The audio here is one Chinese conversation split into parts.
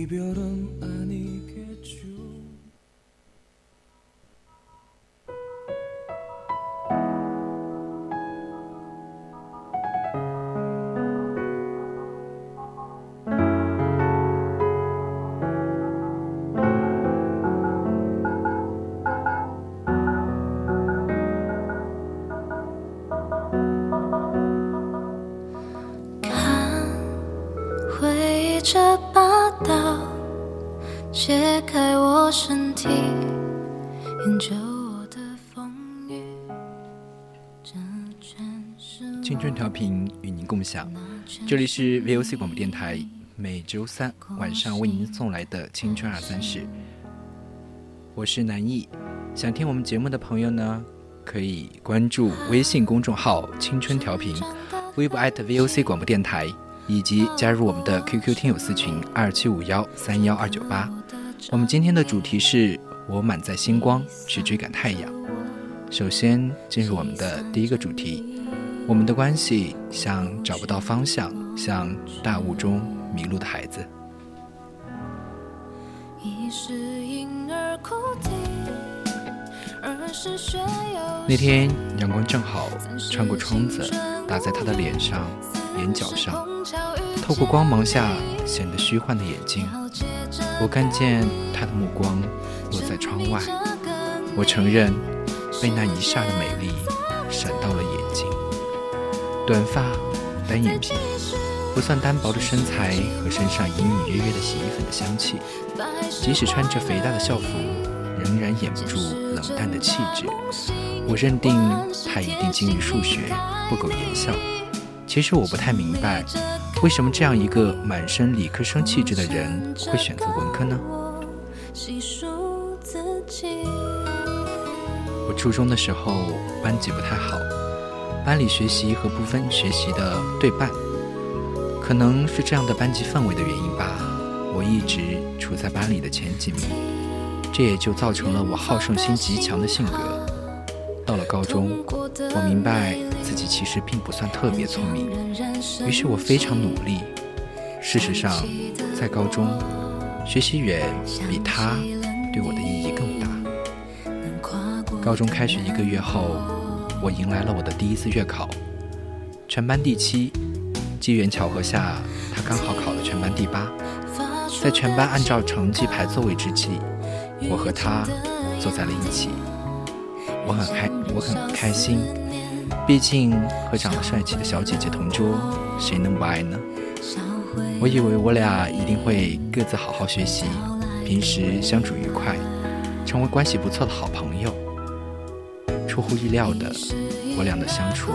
이별은 青春调频与您共享，这里是 VOC 广播电台，每周三晚上为您送来的青春二三十。我是南艺，想听我们节目的朋友呢，可以关注微信公众号“青春调频”，微博 @VOC 广播电台，以及加入我们的 QQ 听友私群二七五幺三幺二九八。我们今天的主题是我满载星光去追赶太阳。首先进入我们的第一个主题。我们的关系像找不到方向，像大雾中迷路的孩子。那天阳光正好穿过窗子，打在他的脸上、眼角上，透过光芒下显得虚幻的眼睛。我看见他的目光落在窗外，我承认被那一霎的美丽闪到了眼。短发，单眼皮，不算单薄的身材和身上隐隐约约的洗衣粉的香气，即使穿着肥大的校服，仍然掩不住冷淡的气质。我认定他一定精于数学，不苟言笑。其实我不太明白，为什么这样一个满身理科生气质的人会选择文科呢？我初中的时候班级不太好。班里学习和部分学习的对半，可能是这样的班级氛围的原因吧。我一直处在班里的前几名，这也就造成了我好胜心极强的性格。到了高中，我明白自己其实并不算特别聪明，于是我非常努力。事实上，在高中，学习远比他对我的意义更大。高中开学一个月后。我迎来了我的第一次月考，全班第七，机缘巧合下，他刚好考了全班第八。在全班按照成绩排座位之际，我和他坐在了一起。我很开，我很开心，毕竟和长得帅气的小姐姐同桌，谁能不爱呢？我以为我俩一定会各自好好学习，平时相处愉快，成为关系不错的好朋友。出乎意料的，我俩的相处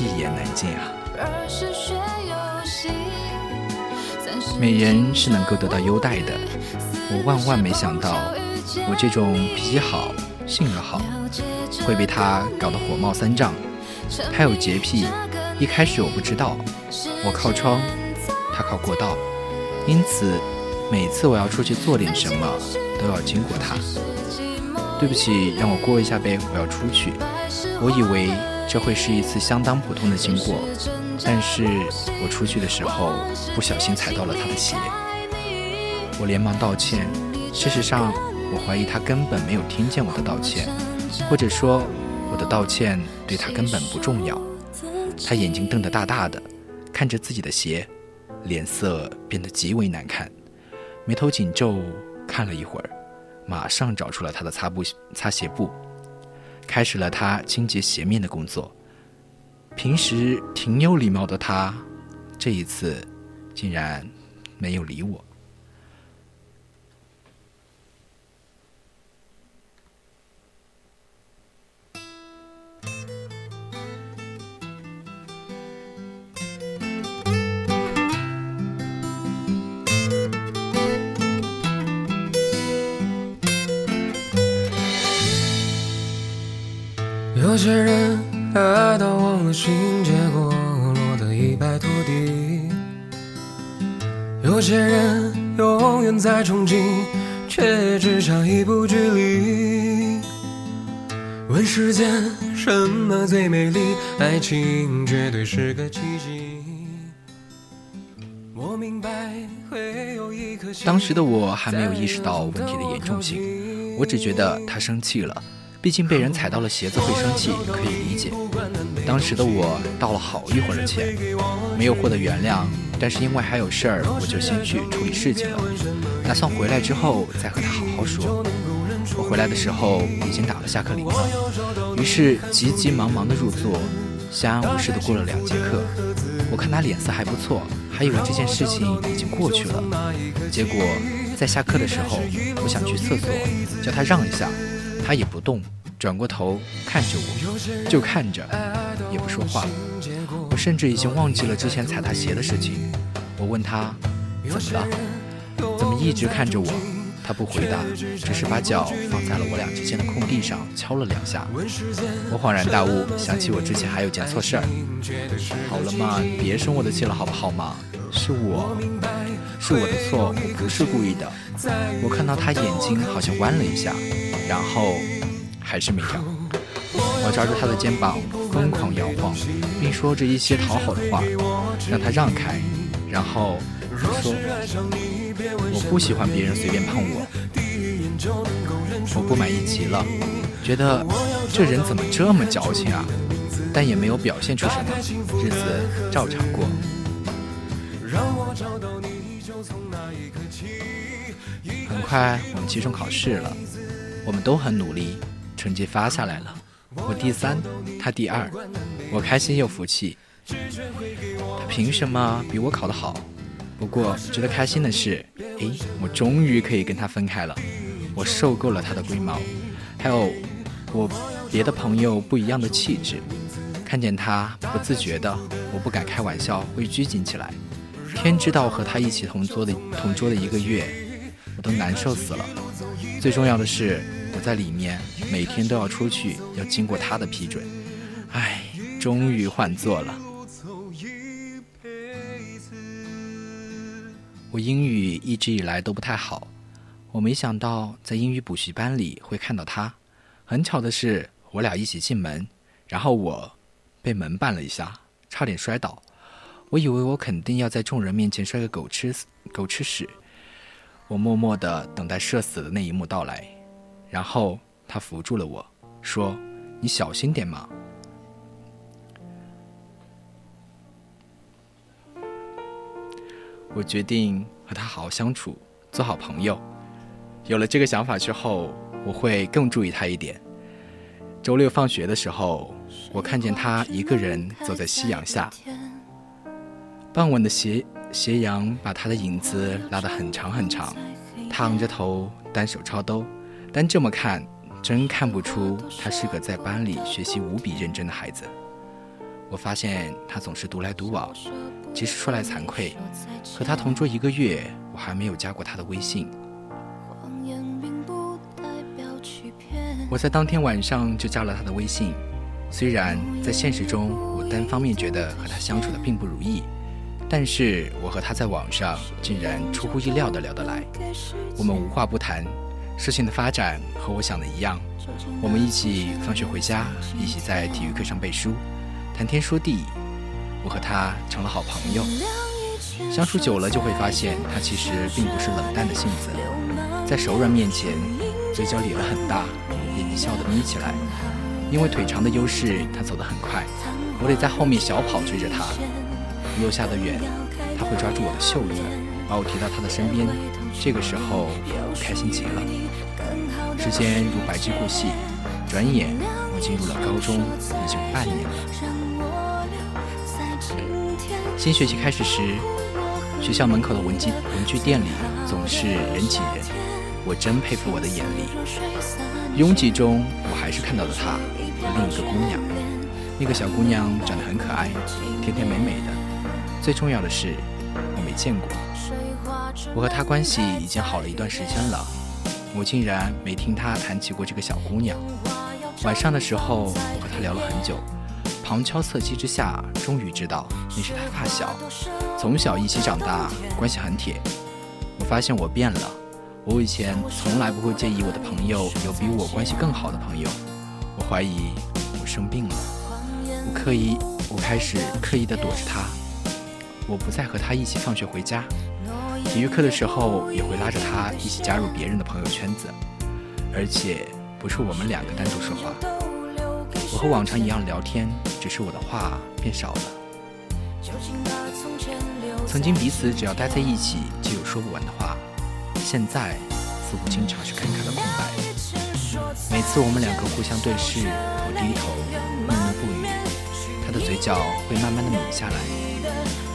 一言难尽啊！美人是能够得到优待的，我万万没想到，我这种脾气好、性格好，会被他搞得火冒三丈。他有洁癖，一开始我不知道，我靠窗，他靠过道，因此每次我要出去做点什么，都要经过他。对不起，让我过一下呗，我要出去。我以为这会是一次相当普通的经过，但是我出去的时候不小心踩到了他的鞋，我连忙道歉。事实上，我怀疑他根本没有听见我的道歉，或者说我的道歉对他根本不重要。他眼睛瞪得大大的，看着自己的鞋，脸色变得极为难看，眉头紧皱，看了一会儿。马上找出了他的擦布、擦鞋布，开始了他清洁鞋面的工作。平时挺有礼貌的他，这一次竟然没有理我。有些人爱到忘了情，结果落得一败涂地；有些人永远在憧憬，却只差一步距离。问世间什么最美丽？爱情绝对是个奇迹。我明白会有一颗心当时的我还没有意识到问题的严重性，我只觉得他生气了。毕竟被人踩到了鞋子会生气，可以理解。当时的我道了好一会儿的歉，没有获得原谅，但是因为还有事儿，我就先去处理事情了，打算回来之后再和他好好说。我回来的时候已经打了下课铃了，于是急急忙忙的入座，相安无事的过了两节课。我看他脸色还不错，还以为这件事情已经过去了。结果在下课的时候，我想去厕所，叫他让一下。他也不动，转过头看着我，就看着，也不说话。我甚至已经忘记了之前踩他鞋的事情。我问他怎么了，怎么一直看着我？他不回答，只是把脚放在了我俩之间的空地上敲了两下。我恍然大悟，想起我之前还有件错事儿。好了嘛，别生我的气了，好不好嘛？是我，是我的错，我不是故意的。我看到他眼睛好像弯了一下。然后还是没让。我抓住他的肩膀，疯狂摇晃，并说着一些讨好的话，让他让开。然后说：“我不喜欢别人随便碰我。”我不满意极了，觉得这人怎么这么矫情啊！但也没有表现出什么，日子照常过。很快我们期中考试了。我们都很努力，成绩发下来了。我第三，他第二，我开心又服气。他凭什么比我考得好？不过值得开心的是，诶，我终于可以跟他分开了。我受够了他的龟毛，还有我别的朋友不一样的气质。看见他，不自觉的，我不敢开玩笑，会拘谨起来。天知道和他一起同桌的同桌的一个月，我都难受死了。最重要的是，我在里面每天都要出去，要经过他的批准。唉，终于换座了。我英语一直以来都不太好，我没想到在英语补习班里会看到他。很巧的是，我俩一起进门，然后我被门绊了一下，差点摔倒。我以为我肯定要在众人面前摔个狗吃狗吃屎。我默默地等待社死的那一幕到来，然后他扶住了我，说：“你小心点嘛。”我决定和他好好相处，做好朋友。有了这个想法之后，我会更注意他一点。周六放学的时候，我看见他一个人走在夕阳下，傍晚的斜。斜阳把他的影子拉得很长很长，他昂着头，单手抄兜，但这么看，真看不出他是个在班里学习无比认真的孩子。我发现他总是独来独往，其实说来惭愧，和他同桌一个月，我还没有加过他的微信。我在当天晚上就加了他的微信，虽然在现实中，我单方面觉得和他相处的并不如意。但是我和他在网上竟然出乎意料的聊得来，我们无话不谈，事情的发展和我想的一样，我们一起放学回家，一起在体育课上背书，谈天说地，我和他成了好朋友。相处久了就会发现，他其实并不是冷淡的性子，在熟人面前，嘴角咧了很大，眼睛笑得眯起来。因为腿长的优势，他走得很快，我得在后面小跑追着他。又下得远，他会抓住我的袖子，把我提到他的身边。这个时候，我开心极了。时间如白驹过隙，转眼我进入了高中，已经半年了。新学期开始时，学校门口的文具文具店里总是人挤人，我真佩服我的眼力。拥挤中，我还是看到了他和另一个姑娘。那个小姑娘长得很可爱，甜甜美美的。最重要的是，我没见过。我和他关系已经好了一段时间了，我竟然没听他谈起过这个小姑娘。晚上的时候，我和他聊了很久，旁敲侧击之下，终于知道那是他发小，从小一起长大，关系很铁。我发现我变了，我以前从来不会介意我的朋友有比我关系更好的朋友。我怀疑我生病了，我刻意，我开始刻意的躲着他，我不再和他一起放学回家，体育课的时候也会拉着他一起加入别人的朋友圈子，而且不是我们两个单独说话，我和往常一样聊天，只是我的话变少了。曾经彼此只要待在一起就有说不完的话，现在似乎经常是侃侃的空白。每次我们两个互相对视，我低头默默不语，他的嘴角会慢慢的抿下来，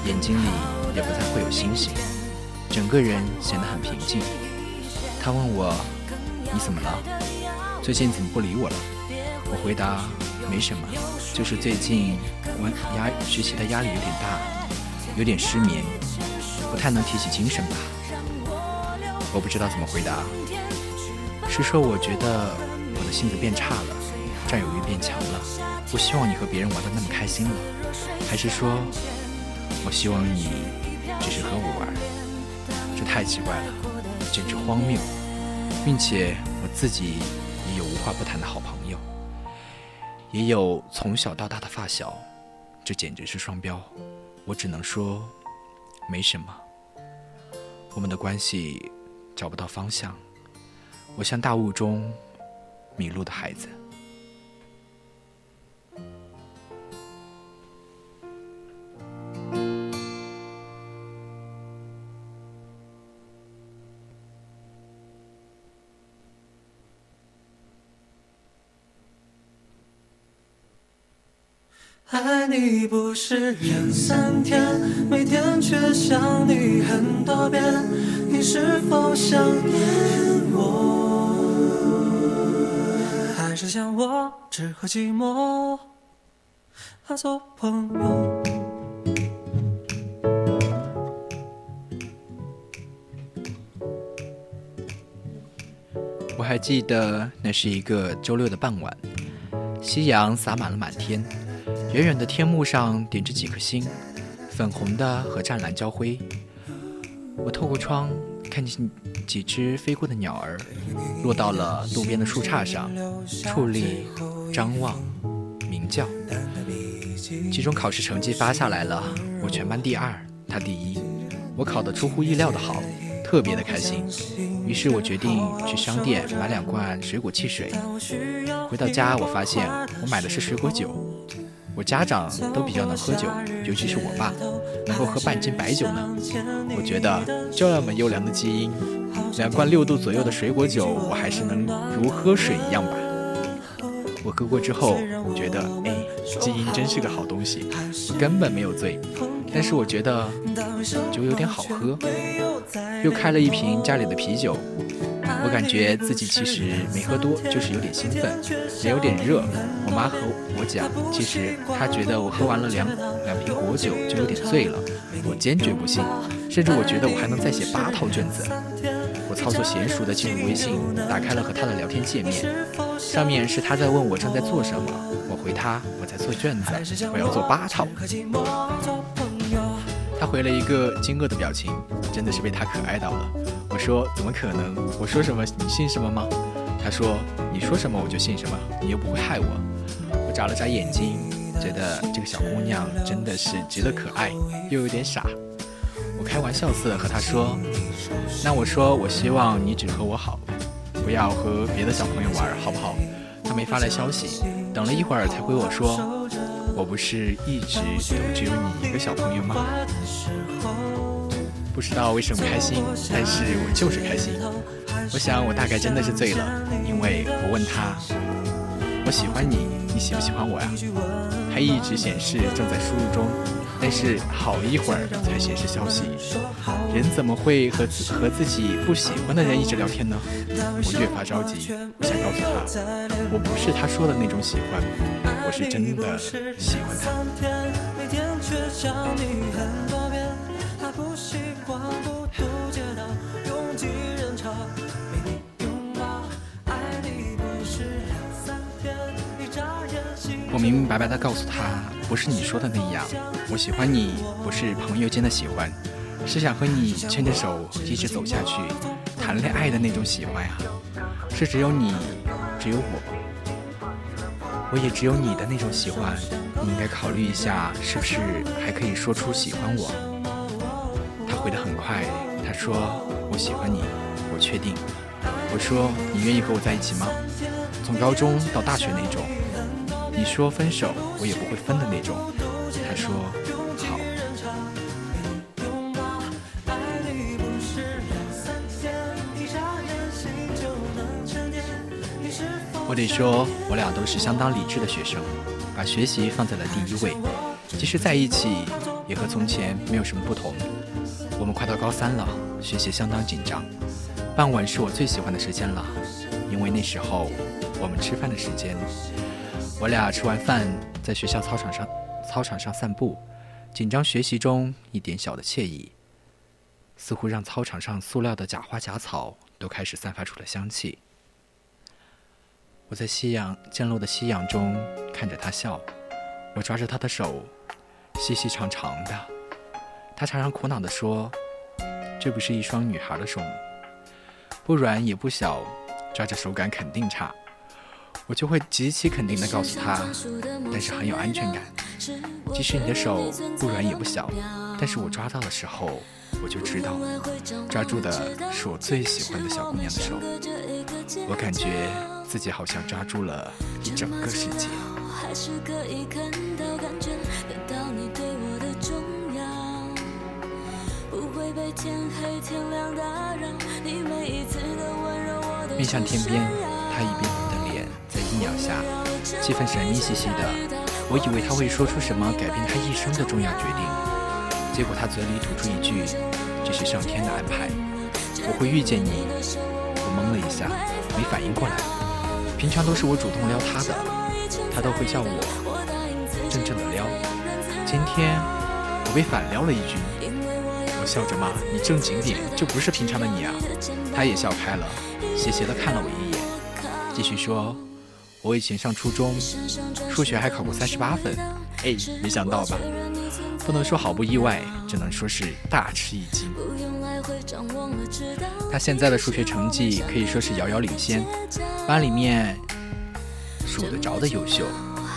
眼睛里也不再会有星星，整个人显得很平静。他问我你怎么了？最近怎么不理我了？我回答没什么，就是最近我压学习的压力有点大。有点失眠，不太能提起精神吧。我不知道怎么回答。是说我觉得我的性子变差了，占有欲变强了，不希望你和别人玩的那么开心了，还是说我希望你只是和我玩？这太奇怪了，简直荒谬，并且我自己也有无话不谈的好朋友，也有从小到大的发小，这简直是双标。我只能说，没什么。我们的关系找不到方向，我像大雾中迷路的孩子。你不是两三天，每天却想你很多遍，你是否想念我？还是像我只和寂寞做朋友？我还记得那是一个周六的傍晚，夕阳洒满了满天。远远的天幕上点着几颗星，粉红的和湛蓝交辉。我透过窗看见几只飞过的鸟儿，落到了路边的树杈上，矗立、张望、鸣叫。期中考试成绩发下来了，我全班第二，他第一。我考得出乎意料的好，特别的开心。于是我决定去商店买两罐水果汽水。回到家，我发现我买的是水果酒。我家长都比较能喝酒，尤其是我爸，能够喝半斤白酒呢。我觉得这么优良的基因，两罐六度左右的水果酒，我还是能如喝水一样吧。我喝过之后，觉得哎，基因真是个好东西，根本没有醉。但是我觉得酒有点好喝，又开了一瓶家里的啤酒。我感觉自己其实没喝多，就是有点兴奋，也有点热。我妈和我讲，其实她觉得我喝完了两两瓶果酒就有点醉了。我坚决不信，甚至我觉得我还能再写八套卷子。我操作娴熟的进入微信，打开了和她的聊天界面，上面是她在问我正在做什么，我回她我在做卷子，我要做八套。他回了一个惊愕的表情，真的是被他可爱到了。我说怎么可能？我说什么你信什么吗？他说你说什么我就信什么，你又不会害我。我眨了眨眼睛，觉得这个小姑娘真的是极了可爱，又有点傻。我开玩笑似的和他说，那我说我希望你只和我好，不要和别的小朋友玩，好不好？他没发来消息，等了一会儿才回我说。我不是一直都只有你一个小朋友吗？不知道为什么开心，但是我就是开心。我想我大概真的是醉了，因为我问他，我喜欢你，你喜不喜欢我呀？他一直显示正在输入中，但是好一会儿才显示消息。人怎么会和自和自己不喜欢的人一直聊天呢？我越发着急，我想告诉他，我不是他说的那种喜欢。我是真的喜欢他。我明明白白的告诉他，不是你说的那样，我喜欢你不是朋友间的喜欢，是想和你牵着手一直走下去，谈恋爱的那种喜欢呀，是只有你，只有我，我也只有你的那种喜欢。你应该考虑一下，是不是还可以说出喜欢我？回得很快，他说我喜欢你，我确定。我说你愿意和我在一起吗？从高中到大学那种。你说分手，我也不会分的那种。他说好。我得说，我俩都是相当理智的学生，把学习放在了第一位。即使在一起，也和从前没有什么不同。快到高三了，学习相当紧张。傍晚是我最喜欢的时间了，因为那时候我们吃饭的时间。我俩吃完饭，在学校操场上操场上散步，紧张学习中一点小的惬意，似乎让操场上塑料的假花假草都开始散发出了香气。我在夕阳渐落的夕阳中看着他笑，我抓着他的手，细细长长的。他常常苦恼地说：“这不是一双女孩的手，不软也不小，抓着手感肯定差。”我就会极其肯定地告诉他，但是很有安全感。即使你的手不软也不小，但是我抓到的时候，我就知道，抓住的是我最喜欢的小姑娘的手。我感觉自己好像抓住了一整个世界。面向天边，他一边。的脸在阴阳下，气氛神秘兮兮的。我以为他会说出什么改变他一生的重要决定，结果他嘴里吐出一句：“这是上天的安排，我会遇见你。”我懵了一下，没反应过来。平常都是我主动撩他的，他都会叫我正正的撩。今天我被反撩了一句，我笑着骂：“你正经点，这不是平常的你啊！”他也笑开了，斜斜的看了我一眼，继续说。我以前上初中，数学还考过三十八分，哎，没想到吧？不能说毫不意外，只能说是大吃一惊。他现在的数学成绩可以说是遥遥领先，班里面数得着的优秀。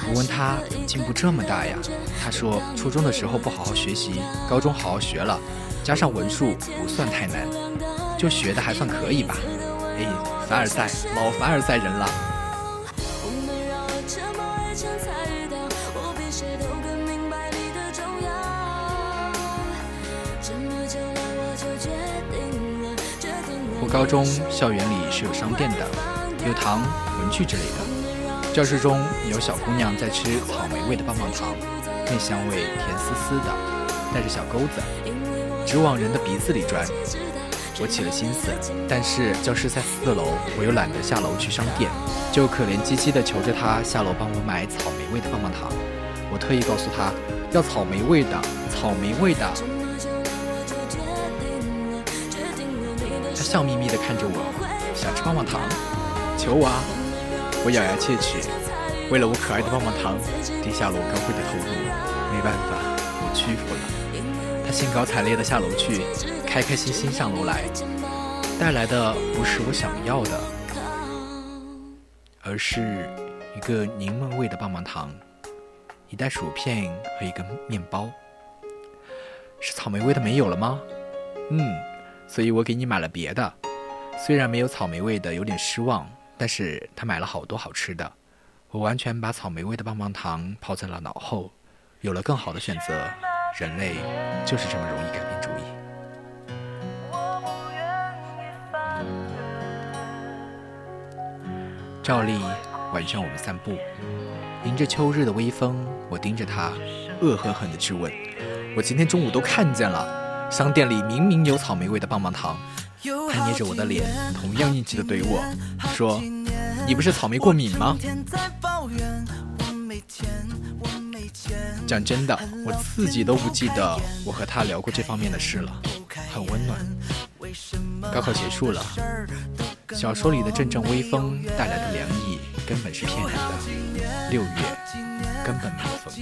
我问他怎么进步这么大呀？他说初中的时候不好好学习，高中好好学了，加上文数不算太难，就学的还算可以吧。哎，凡尔赛，老凡尔赛人了。我高中校园里是有商店的，有糖、文具之类的。教室中有小姑娘在吃草莓味的棒棒糖，那香味甜丝丝的，带着小钩子，直往人的鼻子里钻。我起了心思，但是教室在四楼，我又懒得下楼去商店，就可怜兮兮地求着他下楼帮我买草莓味的棒棒糖。我特意告诉他，要草莓味的，草莓味的。他笑眯眯地看着我，想吃棒棒糖，求我啊！我咬牙切齿，为了我可爱的棒棒糖，低下了我高贵的头颅。没办法，我屈服了。他兴高采烈地下楼去，开开心心上楼来，带来的不是我想要的，而是一个柠檬味的棒棒糖，一袋薯片和一个面包。是草莓味的没有了吗？嗯。所以我给你买了别的，虽然没有草莓味的，有点失望，但是他买了好多好吃的。我完全把草莓味的棒棒糖抛在了脑后，有了更好的选择。人类就是这么容易改变主意。照例晚上我们散步，迎着秋日的微风，我盯着他，恶狠狠地质问：我今天中午都看见了。商店里明明有草莓味的棒棒糖，他捏着我的脸，同样硬气的怼我说：“你不是草莓过敏吗？”讲真的，我自己都不记得我和他聊过这方面的事了，很温暖。高考结束了，小说里的阵阵微风带来的凉意根本是骗人的。六月，根本没有风，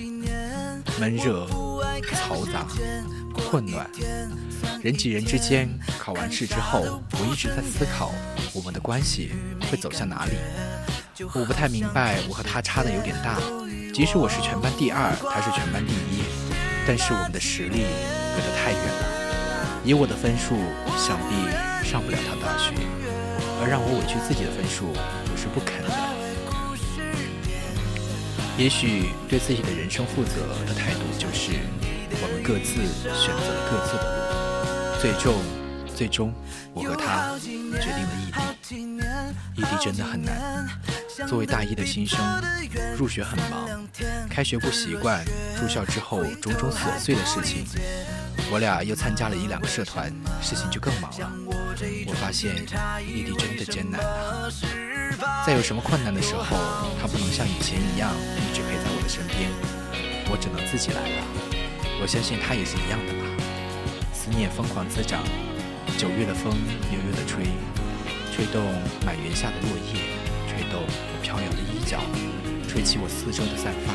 闷热、嘈杂、混乱，人挤人之间。考完试之后，我一直在思考我们的关系会走向哪里。我不太明白，我和他差的有点大，即使我是全班第二，他是全班第一，但是我们的实力隔得太远了。以我的分数，想必上不了他大学，而让我委屈自己的分数，我是不肯的。也许对自己的人生负责的态度，就是我们各自选择了各自的路，最终，最终，我和他决定了异地。异地真的很难。作为大一的新生，入学很忙，开学不习惯，住校之后种种琐碎的事情，我俩又参加了一两个社团，事情就更忙了。我发现异地真的艰难啊！在有什么困难的时候，他不能像以前一样一直陪在我的身边，我只能自己来了。我相信他也是一样的吧。思念疯狂滋长，九月的风悠悠地吹，吹动满园下的落叶。吹动我飘扬的衣角，吹起我四周的散发。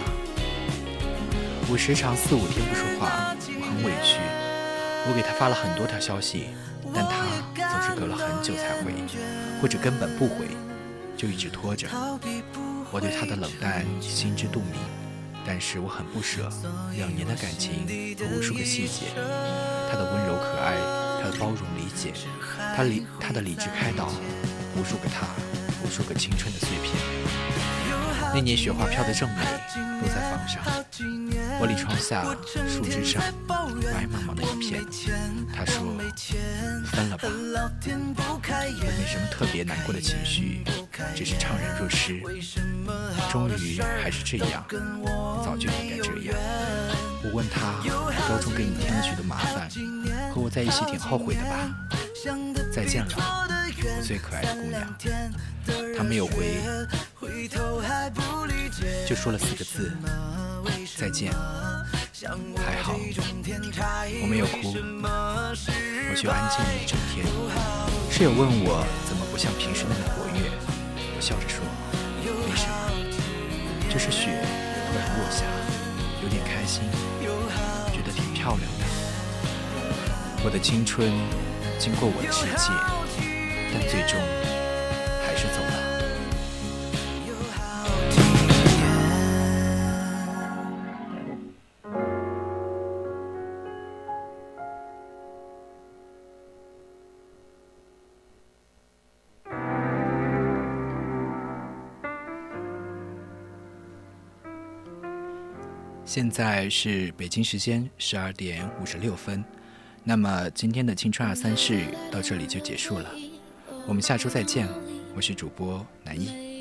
我时常四五天不说话，我很委屈。我给他发了很多条消息，但他总是隔了很久才回，或者根本不回，就一直拖着。我对他的冷淡心知肚明，但是我很不舍。两年的感情和无数个细节，他的温柔可爱，他的包容理解，他理他的理智开导，无数个他。无数个青春的碎片，那年雪花飘得正美，落在房上，玻璃窗下，树枝上，白茫茫的一片。他说：“分了吧。”我没什么特别难过的情绪，只是怅然若失。终于还是这样，早就应该这样。我问他：“高中给你添了许多麻烦，和我在一起挺后悔的吧？”再见了，我最可爱的姑娘。他没有回，就说了四个字：再见。还好，我没有哭，我就安静了一整天。室友问我怎么不像平时那么活跃，我笑着说：没什么，就是雪突然落下，有点开心，觉得挺漂亮的。我的青春经过我的世界，但最终现在是北京时间十二点五十六分，那么今天的青春二三事到这里就结束了，我们下周再见，我是主播南一。